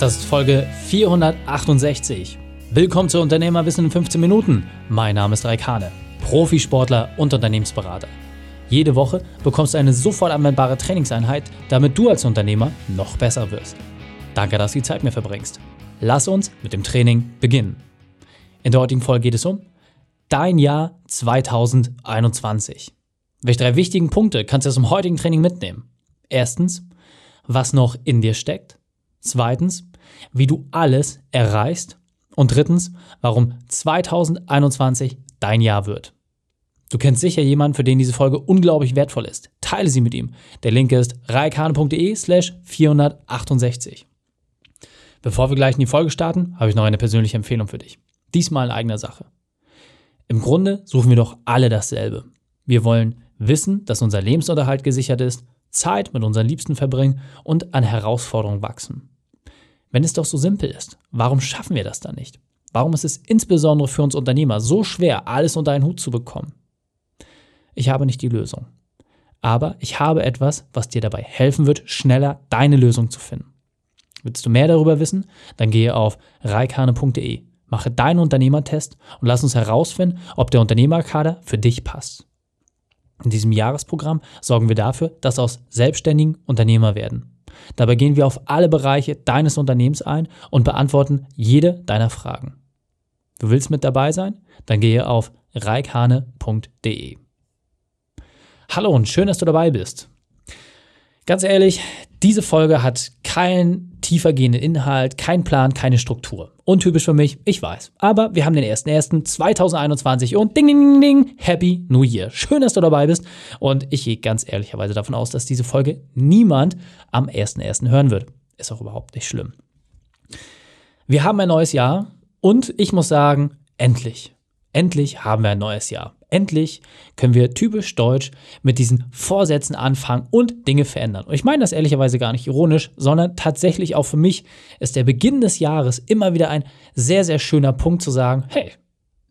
Das ist Folge 468. Willkommen zu Unternehmerwissen in 15 Minuten. Mein Name ist Raik Hane, Profisportler und Unternehmensberater. Jede Woche bekommst du eine sofort anwendbare Trainingseinheit, damit du als Unternehmer noch besser wirst. Danke, dass du die Zeit mir verbringst. Lass uns mit dem Training beginnen. In der heutigen Folge geht es um dein Jahr 2021. Welche drei wichtigen Punkte kannst du aus dem heutigen Training mitnehmen? Erstens, was noch in dir steckt. Zweitens, wie du alles erreichst. Und drittens, warum 2021 dein Jahr wird. Du kennst sicher jemanden, für den diese Folge unglaublich wertvoll ist. Teile sie mit ihm. Der Link ist reikane.de slash 468. Bevor wir gleich in die Folge starten, habe ich noch eine persönliche Empfehlung für dich. Diesmal in eigener Sache. Im Grunde suchen wir doch alle dasselbe. Wir wollen wissen, dass unser Lebensunterhalt gesichert ist, Zeit mit unseren Liebsten verbringen und an Herausforderungen wachsen. Wenn es doch so simpel ist, warum schaffen wir das dann nicht? Warum ist es insbesondere für uns Unternehmer so schwer, alles unter einen Hut zu bekommen? Ich habe nicht die Lösung. Aber ich habe etwas, was dir dabei helfen wird, schneller deine Lösung zu finden. Willst du mehr darüber wissen? Dann gehe auf reikane.de, mache deinen Unternehmertest und lass uns herausfinden, ob der Unternehmerkader für dich passt. In diesem Jahresprogramm sorgen wir dafür, dass aus Selbstständigen Unternehmer werden. Dabei gehen wir auf alle Bereiche deines Unternehmens ein und beantworten jede deiner Fragen. Du willst mit dabei sein? Dann gehe auf reikhane.de. Hallo und schön, dass du dabei bist. Ganz ehrlich, diese Folge hat keinen tiefergehenden Inhalt, keinen Plan, keine Struktur. Untypisch für mich, ich weiß. Aber wir haben den 1.1.2021 und ding, ding, ding, ding, Happy New Year. Schön, dass du dabei bist. Und ich gehe ganz ehrlicherweise davon aus, dass diese Folge niemand am 1.1. hören wird. Ist auch überhaupt nicht schlimm. Wir haben ein neues Jahr und ich muss sagen, endlich. Endlich haben wir ein neues Jahr. Endlich können wir typisch deutsch mit diesen Vorsätzen anfangen und Dinge verändern. Und ich meine das ehrlicherweise gar nicht ironisch, sondern tatsächlich auch für mich ist der Beginn des Jahres immer wieder ein sehr, sehr schöner Punkt zu sagen, hey,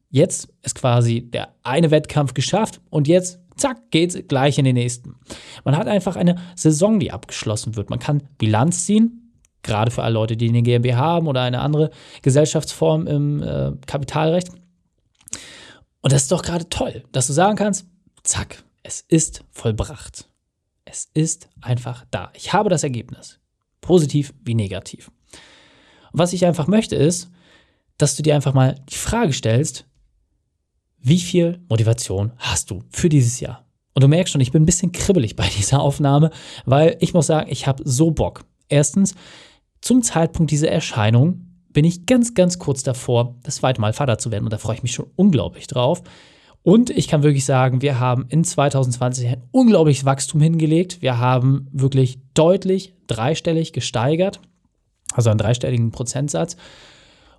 jetzt ist quasi der eine Wettkampf geschafft und jetzt zack, geht's gleich in den nächsten. Man hat einfach eine Saison, die abgeschlossen wird. Man kann Bilanz ziehen, gerade für alle Leute, die eine GmbH haben oder eine andere Gesellschaftsform im äh, Kapitalrecht. Und das ist doch gerade toll, dass du sagen kannst, zack, es ist vollbracht. Es ist einfach da. Ich habe das Ergebnis. Positiv wie negativ. Und was ich einfach möchte ist, dass du dir einfach mal die Frage stellst, wie viel Motivation hast du für dieses Jahr? Und du merkst schon, ich bin ein bisschen kribbelig bei dieser Aufnahme, weil ich muss sagen, ich habe so Bock. Erstens, zum Zeitpunkt dieser Erscheinung bin ich ganz, ganz kurz davor, das zweite Mal Vater zu werden. Und da freue ich mich schon unglaublich drauf. Und ich kann wirklich sagen, wir haben in 2020 ein unglaubliches Wachstum hingelegt. Wir haben wirklich deutlich dreistellig gesteigert, also einen dreistelligen Prozentsatz.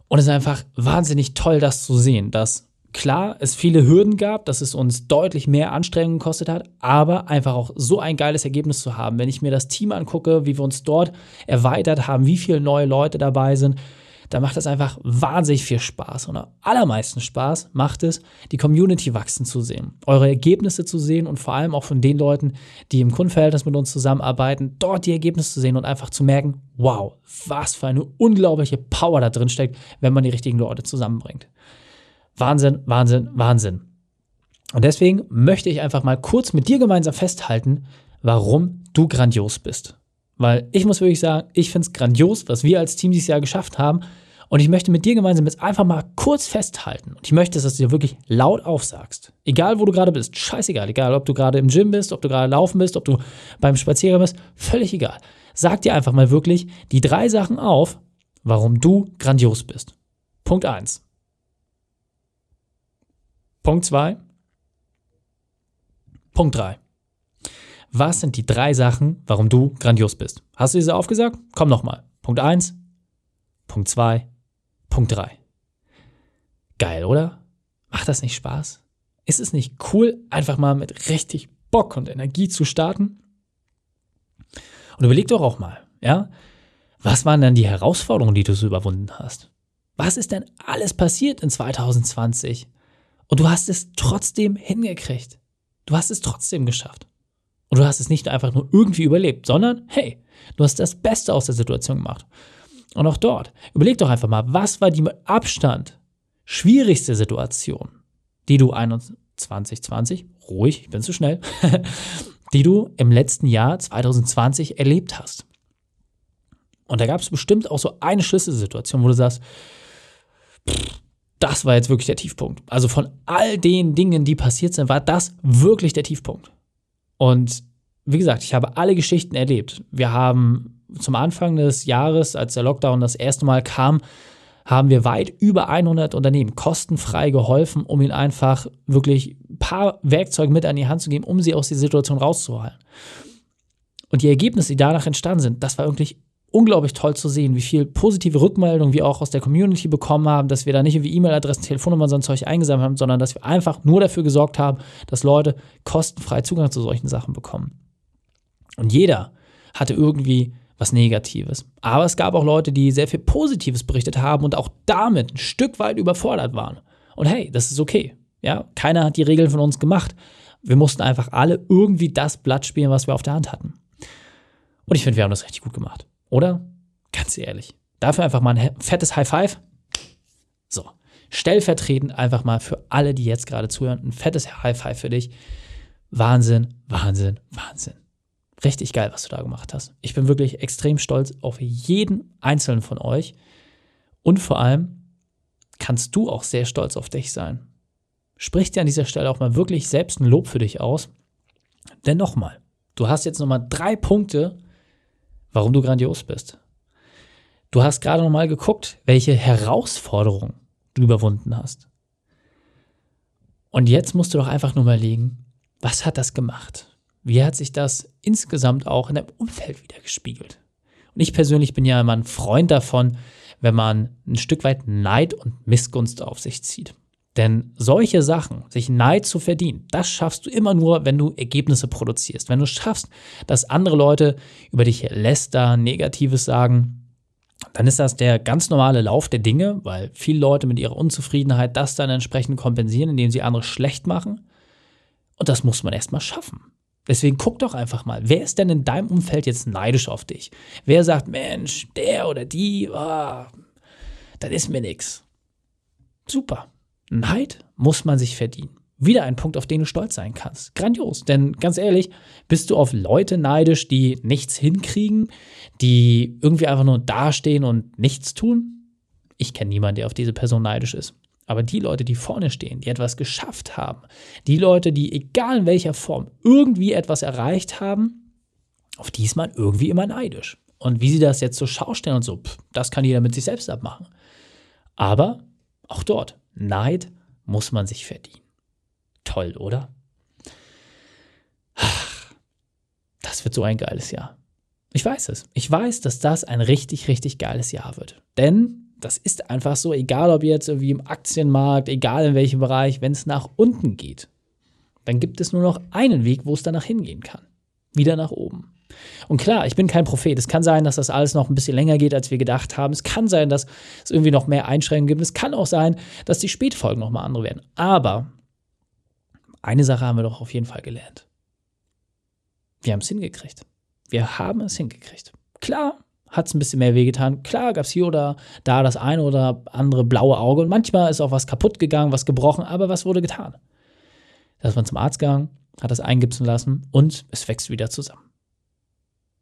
Und es ist einfach wahnsinnig toll, das zu sehen, dass klar es viele Hürden gab, dass es uns deutlich mehr Anstrengungen gekostet hat, aber einfach auch so ein geiles Ergebnis zu haben. Wenn ich mir das Team angucke, wie wir uns dort erweitert haben, wie viele neue Leute dabei sind, da macht es einfach wahnsinnig viel Spaß. Und am allermeisten Spaß macht es, die Community wachsen zu sehen, eure Ergebnisse zu sehen und vor allem auch von den Leuten, die im Kundenverhältnis mit uns zusammenarbeiten, dort die Ergebnisse zu sehen und einfach zu merken, wow, was für eine unglaubliche Power da drin steckt, wenn man die richtigen Leute zusammenbringt. Wahnsinn, Wahnsinn, Wahnsinn. Und deswegen möchte ich einfach mal kurz mit dir gemeinsam festhalten, warum du grandios bist. Weil ich muss wirklich sagen, ich finde es grandios, was wir als Team dieses Jahr geschafft haben. Und ich möchte mit dir gemeinsam jetzt einfach mal kurz festhalten. Und ich möchte, dass du dir wirklich laut aufsagst. Egal, wo du gerade bist. Scheißegal. Egal, ob du gerade im Gym bist, ob du gerade laufen bist, ob du beim Spaziergang bist. Völlig egal. Sag dir einfach mal wirklich die drei Sachen auf, warum du grandios bist. Punkt 1. Punkt 2. Punkt 3. Was sind die drei Sachen, warum du grandios bist? Hast du diese aufgesagt? Komm nochmal. Punkt 1, Punkt 2, Punkt 3. Geil, oder? Macht das nicht Spaß? Ist es nicht cool, einfach mal mit richtig Bock und Energie zu starten? Und überleg doch auch mal, ja? Was waren dann die Herausforderungen, die du so überwunden hast? Was ist denn alles passiert in 2020? Und du hast es trotzdem hingekriegt. Du hast es trotzdem geschafft. Und du hast es nicht einfach nur irgendwie überlebt, sondern hey, du hast das Beste aus der Situation gemacht. Und auch dort, überleg doch einfach mal, was war die mit Abstand schwierigste Situation, die du 2020, ruhig, ich bin zu schnell, die du im letzten Jahr 2020 erlebt hast. Und da gab es bestimmt auch so eine Schlüsselsituation, wo du sagst, das war jetzt wirklich der Tiefpunkt. Also von all den Dingen, die passiert sind, war das wirklich der Tiefpunkt. Und wie gesagt, ich habe alle Geschichten erlebt. Wir haben zum Anfang des Jahres, als der Lockdown das erste Mal kam, haben wir weit über 100 Unternehmen kostenfrei geholfen, um ihnen einfach wirklich ein paar Werkzeuge mit an die Hand zu geben, um sie aus der Situation rauszuholen. Und die Ergebnisse, die danach entstanden sind, das war wirklich unglaublich toll zu sehen, wie viel positive Rückmeldungen wir auch aus der Community bekommen haben, dass wir da nicht irgendwie E-Mail-Adressen, Telefonnummern, so ein Zeug eingesammelt haben, sondern dass wir einfach nur dafür gesorgt haben, dass Leute kostenfrei Zugang zu solchen Sachen bekommen. Und jeder hatte irgendwie was Negatives. Aber es gab auch Leute, die sehr viel Positives berichtet haben und auch damit ein Stück weit überfordert waren. Und hey, das ist okay. Ja, keiner hat die Regeln von uns gemacht. Wir mussten einfach alle irgendwie das Blatt spielen, was wir auf der Hand hatten. Und ich finde, wir haben das richtig gut gemacht. Oder? Ganz ehrlich. Dafür einfach mal ein fettes High Five. So. Stellvertretend einfach mal für alle, die jetzt gerade zuhören, ein fettes High Five für dich. Wahnsinn, Wahnsinn, Wahnsinn. Richtig geil, was du da gemacht hast. Ich bin wirklich extrem stolz auf jeden einzelnen von euch. Und vor allem kannst du auch sehr stolz auf dich sein. Sprich dir an dieser Stelle auch mal wirklich selbst ein Lob für dich aus. Denn nochmal, du hast jetzt nochmal drei Punkte, warum du grandios bist. Du hast gerade nochmal geguckt, welche Herausforderungen du überwunden hast. Und jetzt musst du doch einfach nur überlegen, was hat das gemacht? Wie hat sich das insgesamt auch in deinem Umfeld wieder gespiegelt? Und ich persönlich bin ja immer ein Freund davon, wenn man ein Stück weit Neid und Missgunst auf sich zieht. Denn solche Sachen, sich Neid zu verdienen, das schaffst du immer nur, wenn du Ergebnisse produzierst. Wenn du schaffst, dass andere Leute über dich lästern, Negatives sagen, dann ist das der ganz normale Lauf der Dinge, weil viele Leute mit ihrer Unzufriedenheit das dann entsprechend kompensieren, indem sie andere schlecht machen. Und das muss man erstmal schaffen. Deswegen guck doch einfach mal, wer ist denn in deinem Umfeld jetzt neidisch auf dich? Wer sagt, Mensch, der oder die, oh, das ist mir nix. Super. Neid muss man sich verdienen. Wieder ein Punkt, auf den du stolz sein kannst. Grandios. Denn ganz ehrlich, bist du auf Leute neidisch, die nichts hinkriegen, die irgendwie einfach nur dastehen und nichts tun? Ich kenne niemanden, der auf diese Person neidisch ist. Aber die Leute, die vorne stehen, die etwas geschafft haben, die Leute, die egal in welcher Form irgendwie etwas erreicht haben, auf die ist man irgendwie immer neidisch. Und wie sie das jetzt zur Schau stellen und so, pff, das kann jeder mit sich selbst abmachen. Aber auch dort, Neid muss man sich verdienen. Toll, oder? Das wird so ein geiles Jahr. Ich weiß es. Ich weiß, dass das ein richtig, richtig geiles Jahr wird. Denn das ist einfach so, egal ob jetzt irgendwie im Aktienmarkt, egal in welchem Bereich, wenn es nach unten geht, dann gibt es nur noch einen Weg, wo es danach hingehen kann. Wieder nach oben. Und klar, ich bin kein Prophet. Es kann sein, dass das alles noch ein bisschen länger geht, als wir gedacht haben. Es kann sein, dass es irgendwie noch mehr Einschränkungen gibt. Es kann auch sein, dass die Spätfolgen noch mal andere werden. Aber eine Sache haben wir doch auf jeden Fall gelernt. Wir haben es hingekriegt. Wir haben es hingekriegt. Klar, hat es ein bisschen mehr wehgetan. Klar gab es hier oder da das eine oder andere blaue Auge und manchmal ist auch was kaputt gegangen, was gebrochen, aber was wurde getan? Da ist man zum Arzt gegangen, hat das eingipsen lassen und es wächst wieder zusammen.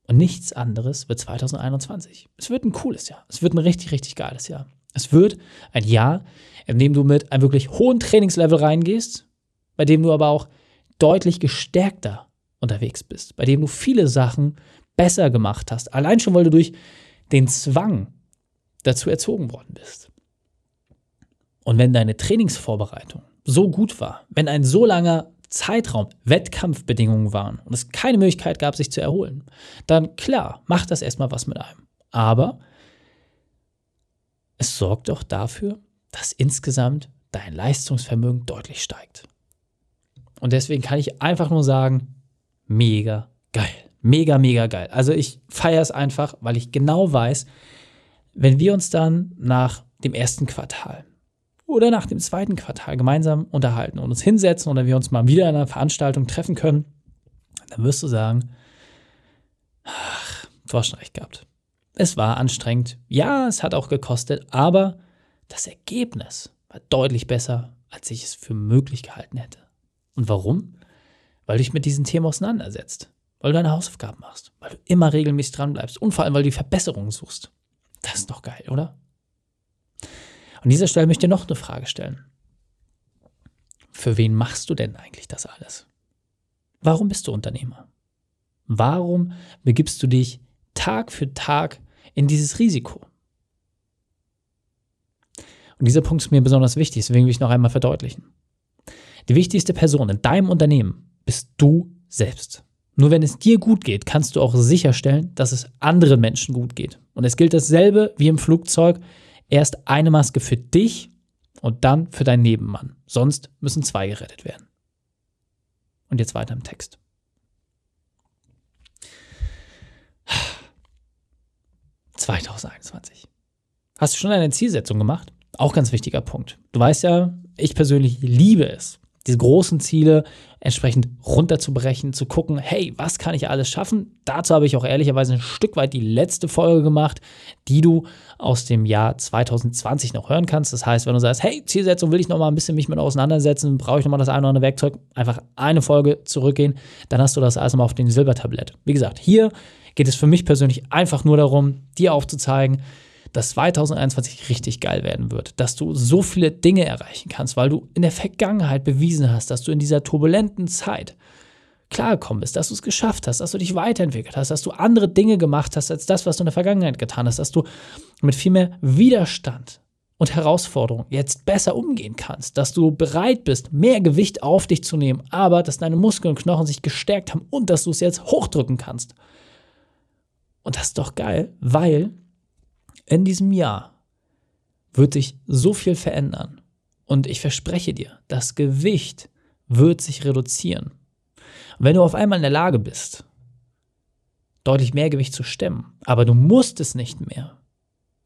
Und nichts anderes wird 2021. Es wird ein cooles Jahr. Es wird ein richtig, richtig geiles Jahr. Es wird ein Jahr, in dem du mit einem wirklich hohen Trainingslevel reingehst, bei dem du aber auch deutlich gestärkter unterwegs bist, bei dem du viele Sachen besser gemacht hast. Allein schon, weil du durch den Zwang dazu erzogen worden bist. Und wenn deine Trainingsvorbereitung so gut war, wenn ein so langer Zeitraum Wettkampfbedingungen waren und es keine Möglichkeit gab, sich zu erholen, dann klar, macht das erstmal was mit einem. Aber es sorgt doch dafür, dass insgesamt dein Leistungsvermögen deutlich steigt. Und deswegen kann ich einfach nur sagen, mega geil. Mega, mega geil. Also ich feiere es einfach, weil ich genau weiß, wenn wir uns dann nach dem ersten Quartal oder nach dem zweiten Quartal gemeinsam unterhalten und uns hinsetzen oder wir uns mal wieder in einer Veranstaltung treffen können, dann wirst du sagen, ach, du hast schon recht gehabt. Es war anstrengend. Ja, es hat auch gekostet, aber das Ergebnis war deutlich besser, als ich es für möglich gehalten hätte. Und warum? Weil du dich mit diesen Themen auseinandersetzt, weil du deine Hausaufgaben machst, weil du immer regelmäßig dran bleibst und vor allem, weil du die Verbesserungen suchst. Das ist doch geil, oder? An dieser Stelle möchte ich dir noch eine Frage stellen. Für wen machst du denn eigentlich das alles? Warum bist du Unternehmer? Warum begibst du dich Tag für Tag in dieses Risiko? Und dieser Punkt ist mir besonders wichtig, deswegen will ich noch einmal verdeutlichen. Die wichtigste Person in deinem Unternehmen bist du selbst. Nur wenn es dir gut geht, kannst du auch sicherstellen, dass es anderen Menschen gut geht. Und es gilt dasselbe wie im Flugzeug. Erst eine Maske für dich und dann für deinen Nebenmann. Sonst müssen zwei gerettet werden. Und jetzt weiter im Text. ...2021. Hast du schon eine Zielsetzung gemacht? Auch ganz wichtiger Punkt. Du weißt ja, ich persönlich liebe es, diese großen Ziele entsprechend runterzubrechen, zu gucken, hey, was kann ich alles schaffen? Dazu habe ich auch ehrlicherweise ein Stück weit die letzte Folge gemacht, die du aus dem Jahr 2020 noch hören kannst. Das heißt, wenn du sagst, hey, Zielsetzung will ich noch mal ein bisschen mich mit auseinandersetzen, brauche ich noch mal das eine oder andere Werkzeug, einfach eine Folge zurückgehen, dann hast du das alles mal auf dem Silbertablett. Wie gesagt, hier geht es für mich persönlich einfach nur darum, dir aufzuzeigen, dass 2021 richtig geil werden wird, dass du so viele Dinge erreichen kannst, weil du in der Vergangenheit bewiesen hast, dass du in dieser turbulenten Zeit klargekommen bist, dass du es geschafft hast, dass du dich weiterentwickelt hast, dass du andere Dinge gemacht hast als das, was du in der Vergangenheit getan hast, dass du mit viel mehr Widerstand und Herausforderungen jetzt besser umgehen kannst, dass du bereit bist, mehr Gewicht auf dich zu nehmen, aber dass deine Muskeln und Knochen sich gestärkt haben und dass du es jetzt hochdrücken kannst. Und das ist doch geil, weil in diesem Jahr wird sich so viel verändern. Und ich verspreche dir, das Gewicht wird sich reduzieren. Und wenn du auf einmal in der Lage bist, deutlich mehr Gewicht zu stemmen, aber du musst es nicht mehr,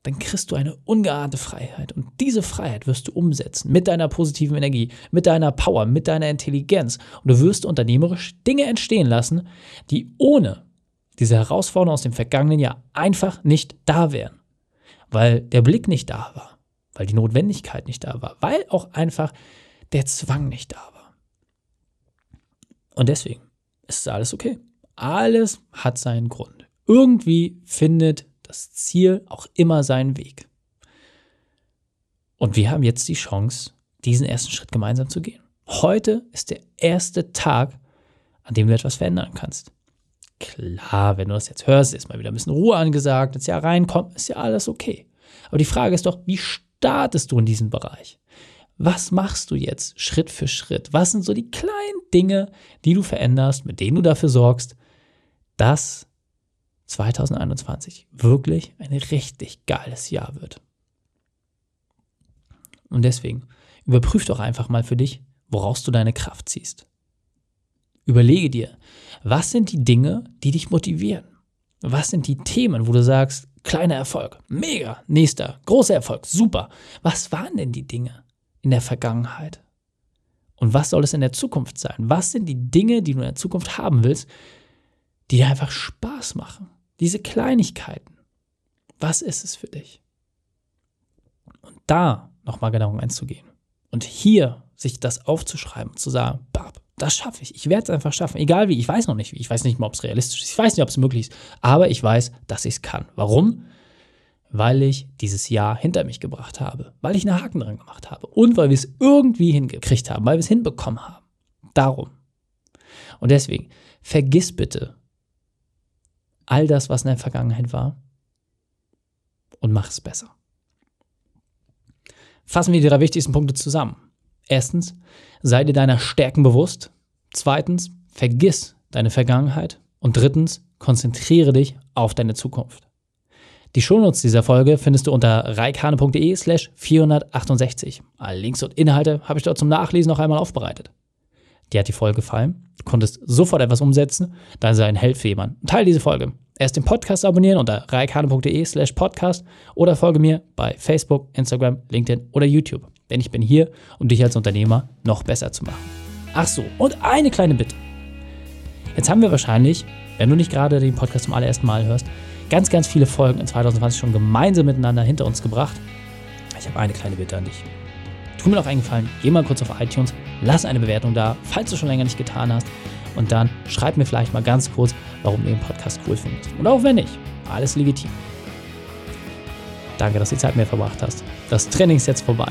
dann kriegst du eine ungeahnte Freiheit. Und diese Freiheit wirst du umsetzen mit deiner positiven Energie, mit deiner Power, mit deiner Intelligenz. Und du wirst unternehmerisch Dinge entstehen lassen, die ohne diese Herausforderungen aus dem vergangenen Jahr einfach nicht da wären weil der Blick nicht da war, weil die Notwendigkeit nicht da war, weil auch einfach der Zwang nicht da war. Und deswegen ist alles okay. Alles hat seinen Grund. Irgendwie findet das Ziel auch immer seinen Weg. Und wir haben jetzt die Chance, diesen ersten Schritt gemeinsam zu gehen. Heute ist der erste Tag, an dem du etwas verändern kannst. Klar, wenn du das jetzt hörst, ist mal wieder ein bisschen Ruhe angesagt, ins Jahr reinkommt, ist ja alles okay. Aber die Frage ist doch, wie startest du in diesem Bereich? Was machst du jetzt Schritt für Schritt? Was sind so die kleinen Dinge, die du veränderst, mit denen du dafür sorgst, dass 2021 wirklich ein richtig geiles Jahr wird? Und deswegen überprüf doch einfach mal für dich, woraus du deine Kraft ziehst. Überlege dir, was sind die Dinge, die dich motivieren? Was sind die Themen, wo du sagst, kleiner Erfolg, mega, nächster, großer Erfolg, super. Was waren denn die Dinge in der Vergangenheit? Und was soll es in der Zukunft sein? Was sind die Dinge, die du in der Zukunft haben willst, die dir einfach Spaß machen? Diese Kleinigkeiten. Was ist es für dich? Und da nochmal genau einzugehen. Und hier sich das aufzuschreiben, zu sagen, Bab, das schaffe ich. Ich werde es einfach schaffen. Egal wie. Ich weiß noch nicht wie. Ich weiß nicht mal, ob es realistisch ist. Ich weiß nicht, ob es möglich ist. Aber ich weiß, dass ich es kann. Warum? Weil ich dieses Jahr hinter mich gebracht habe. Weil ich einen Haken dran gemacht habe. Und weil wir es irgendwie hingekriegt haben. Weil wir es hinbekommen haben. Darum. Und deswegen, vergiss bitte all das, was in der Vergangenheit war. Und mach es besser. Fassen wir die drei wichtigsten Punkte zusammen. Erstens, sei dir deiner Stärken bewusst. Zweitens, vergiss deine Vergangenheit. Und drittens, konzentriere dich auf deine Zukunft. Die Shownotes dieser Folge findest du unter reikane.de slash 468. Alle Links und Inhalte habe ich dort zum Nachlesen noch einmal aufbereitet. Dir hat die Folge gefallen? Du konntest sofort etwas umsetzen? Dann sei ein Held für jemanden. Teil diese Folge. Erst den Podcast abonnieren unter reikane.de slash podcast oder folge mir bei Facebook, Instagram, LinkedIn oder YouTube. Denn ich bin hier, um dich als Unternehmer noch besser zu machen. Ach so, und eine kleine Bitte. Jetzt haben wir wahrscheinlich, wenn du nicht gerade den Podcast zum allerersten Mal hörst, ganz, ganz viele Folgen in 2020 schon gemeinsam miteinander hinter uns gebracht. Ich habe eine kleine Bitte an dich. Tu mir noch einen Gefallen, geh mal kurz auf iTunes, lass eine Bewertung da, falls du schon länger nicht getan hast. Und dann schreib mir vielleicht mal ganz kurz, warum du den Podcast cool findest. Und auch wenn nicht, alles legitim. Danke, dass du die Zeit mit mir verbracht hast. Das Training ist jetzt vorbei.